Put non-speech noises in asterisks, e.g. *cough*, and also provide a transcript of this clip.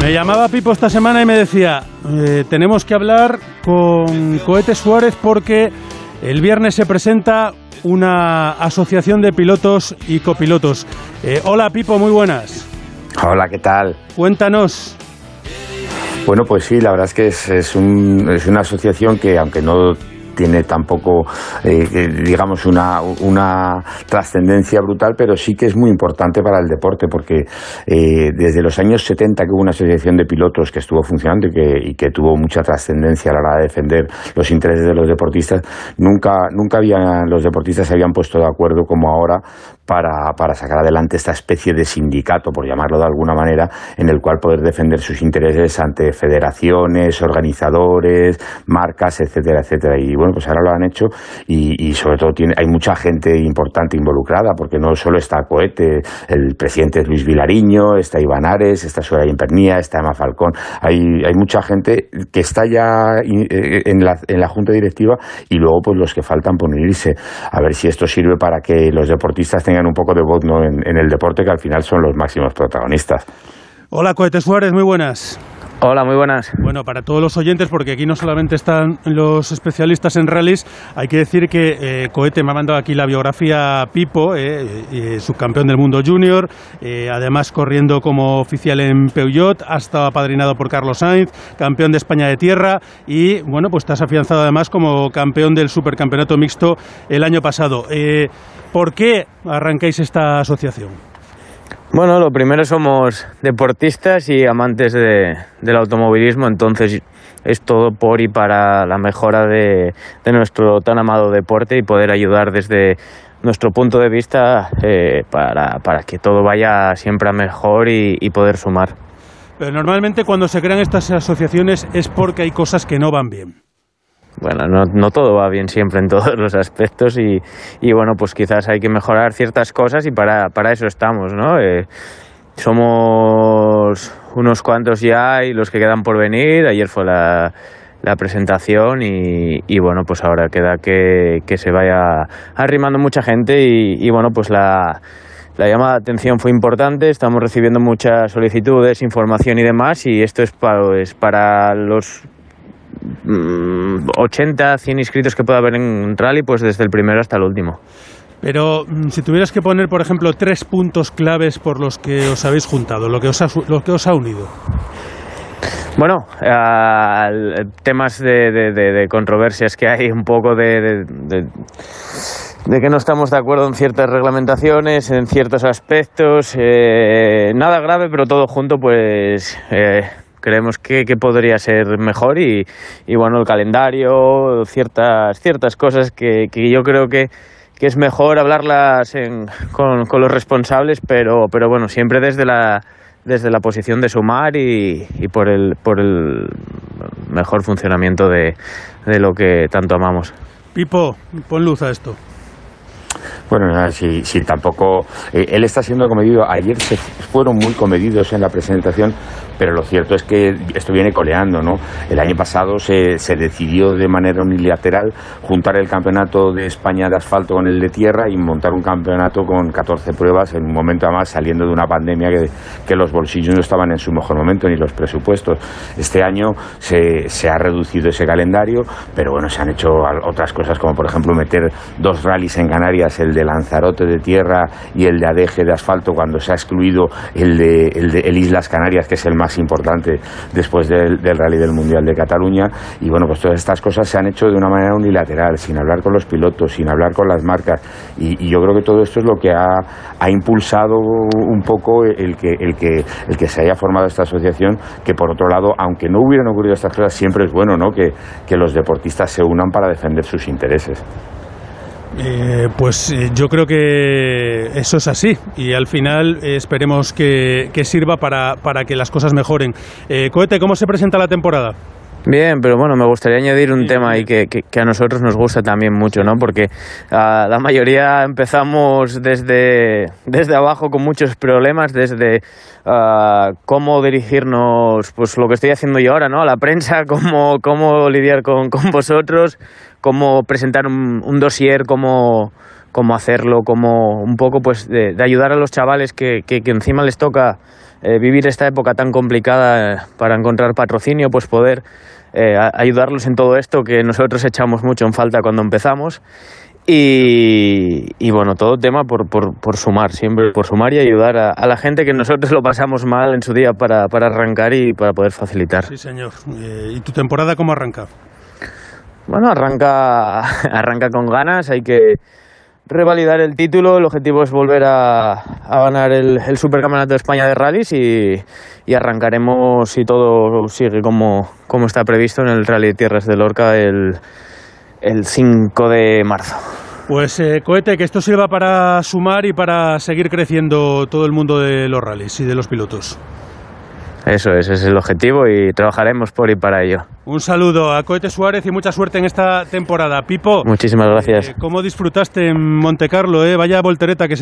Me llamaba Pipo esta semana y me decía, eh, tenemos que hablar con Cohete Suárez porque el viernes se presenta una asociación de pilotos y copilotos. Eh, hola Pipo, muy buenas. Hola, ¿qué tal? Cuéntanos. Bueno, pues sí, la verdad es que es, es, un, es una asociación que, aunque no tiene tampoco, eh, digamos, una, una trascendencia brutal, pero sí que es muy importante para el deporte, porque eh, desde los años 70 que hubo una asociación de pilotos que estuvo funcionando y que, y que tuvo mucha trascendencia a la hora de defender los intereses de los deportistas, nunca, nunca habían, los deportistas se habían puesto de acuerdo como ahora para, para sacar adelante esta especie de sindicato, por llamarlo de alguna manera, en el cual poder defender sus intereses ante federaciones, organizadores, marcas, etcétera, etcétera. Y bueno, pues ahora lo han hecho y, sobre todo tiene, hay mucha gente importante involucrada, porque no solo está Cohete, el presidente es Luis Vilariño, está Iván Ares, está Soraya Impernía, está Emma Falcón, hay, hay mucha gente que está ya en la, en la junta directiva y luego pues los que faltan por unirse, a ver si esto sirve para que los deportistas tengan un poco de voz ¿no? en, en el deporte, que al final son los máximos protagonistas. Hola Cohete Suárez, muy buenas. Hola, muy buenas. Bueno, para todos los oyentes, porque aquí no solamente están los especialistas en rallies, hay que decir que eh, Cohete me ha mandado aquí la biografía Pipo, eh, subcampeón del mundo junior, eh, además corriendo como oficial en Peugeot, ha estado apadrinado por Carlos Sainz, campeón de España de tierra y, bueno, pues has afianzado además como campeón del supercampeonato mixto el año pasado. Eh, ¿Por qué arrancáis esta asociación? Bueno, lo primero somos deportistas y amantes de, del automovilismo, entonces es todo por y para la mejora de, de nuestro tan amado deporte y poder ayudar desde nuestro punto de vista eh, para, para, que todo vaya siempre a mejor y, y poder sumar. Pero normalmente cuando se crean estas asociaciones es porque hay cosas que no van bien bueno, no, no, todo va bien siempre en todos los aspectos y, y, bueno, pues quizás hay que mejorar ciertas cosas y para, para eso estamos, ¿no? Eh, somos unos cuantos ya y los que quedan por venir. Ayer fue la, la presentación y, y, bueno, pues ahora queda que, que se vaya arrimando mucha gente y, y bueno, pues la, la llamada de atención fue importante, estamos recibiendo muchas solicitudes, información y demás y esto es para, pues, para los 80, 100 inscritos que pueda haber en rally, pues desde el primero hasta el último. Pero mm, si tuvieras que poner, por ejemplo, tres puntos claves por los que os habéis juntado, lo que os ha, lo que os ha unido. Bueno, uh, temas de, de, de, de, controversias que hay, un poco de, de, que no estamos de acuerdo en ciertas reglamentaciones, en ciertos aspectos. Eh, nada grave, pero todo junto, pues eh, creemos que, que, podría ser mejor y, y, bueno, el calendario, ciertas, ciertas cosas que, que yo creo que, que, es mejor hablarlas en, con, con, los responsables, pero, pero bueno, siempre desde la, desde la posición de sumar y, y por, el, por el mejor funcionamiento de, de lo que tanto amamos. Pipo, pon luz a esto. Bueno, si, si tampoco. Eh, él está siendo comedido. Ayer se fueron muy comedidos en la presentación, pero lo cierto es que esto viene coleando, ¿no? El año pasado se, se decidió de manera unilateral juntar el campeonato de España de asfalto con el de tierra y montar un campeonato con 14 pruebas en un momento además saliendo de una pandemia que, que los bolsillos no estaban en su mejor momento ni los presupuestos. Este año se, se ha reducido ese calendario, pero bueno, se han hecho otras cosas como por ejemplo meter dos rallies en Canarias, el de Lanzarote de tierra y el de Adeje de asfalto cuando se ha excluido el de, el de el Islas Canarias, que es el más importante después del, del rally del Mundial de Cataluña. Y bueno, pues todas estas cosas se han hecho de una manera unilateral, sin hablar con los pilotos, sin hablar con las marcas. Y, y yo creo que todo esto es lo que ha, ha impulsado un poco el que, el, que, el que se haya formado esta asociación, que por otro lado, aunque no hubieran ocurrido estas cosas, siempre es bueno ¿no? que, que los deportistas se unan para defender sus intereses. Eh, pues eh, yo creo que eso es así y al final eh, esperemos que, que sirva para, para, que las cosas mejoren. Eh, Cohete, ¿cómo se presenta la temporada? Bien, pero bueno, me gustaría añadir un tema ahí que, que, que, a nosotros nos gusta también mucho, ¿no? Porque uh, la mayoría empezamos desde, desde abajo con muchos problemas, desde uh, cómo dirigirnos, pues lo que estoy haciendo yo ahora, ¿no? A la prensa, *laughs* cómo, cómo lidiar con, con vosotros, cómo presentar un, dossier, cómo cómo hacerlo, cómo un poco pues de, ayudar a los chavales que, que, encima les toca eh, vivir esta época tan complicada eh, para encontrar patrocinio, pues poder eh, ayudarlos en todo esto que nosotros echamos mucho en falta cuando empezamos. Y, y, bueno, todo tema por, por, por, sumar, siempre por sumar y ayudar a, a, la gente que nosotros lo pasamos mal en su día para, para arrancar y para poder facilitar. Sí, señor. ¿Y tu temporada cómo arranca? Bueno, arranca, *laughs* arranca con ganas, hay que revalidar el título, el objetivo es volver a, ganar el, el, Supercampeonato de España de Rallys y, arrancaremos, si todo sigue como, como está previsto, en el Rally Tierras de Lorca el, el 5 de marzo. Pues eh, cohete, que esto sirva para sumar y para seguir creciendo todo el mundo de los rallies y de los pilotos. Eso es, ese es el objetivo y trabajaremos por y para ello. Un saludo a Cohete Suárez y mucha suerte en esta temporada. Pipo. Muchísimas gracias. Eh, ¿Cómo disfrutaste en Monte Carlo? Eh? Vaya voltereta que se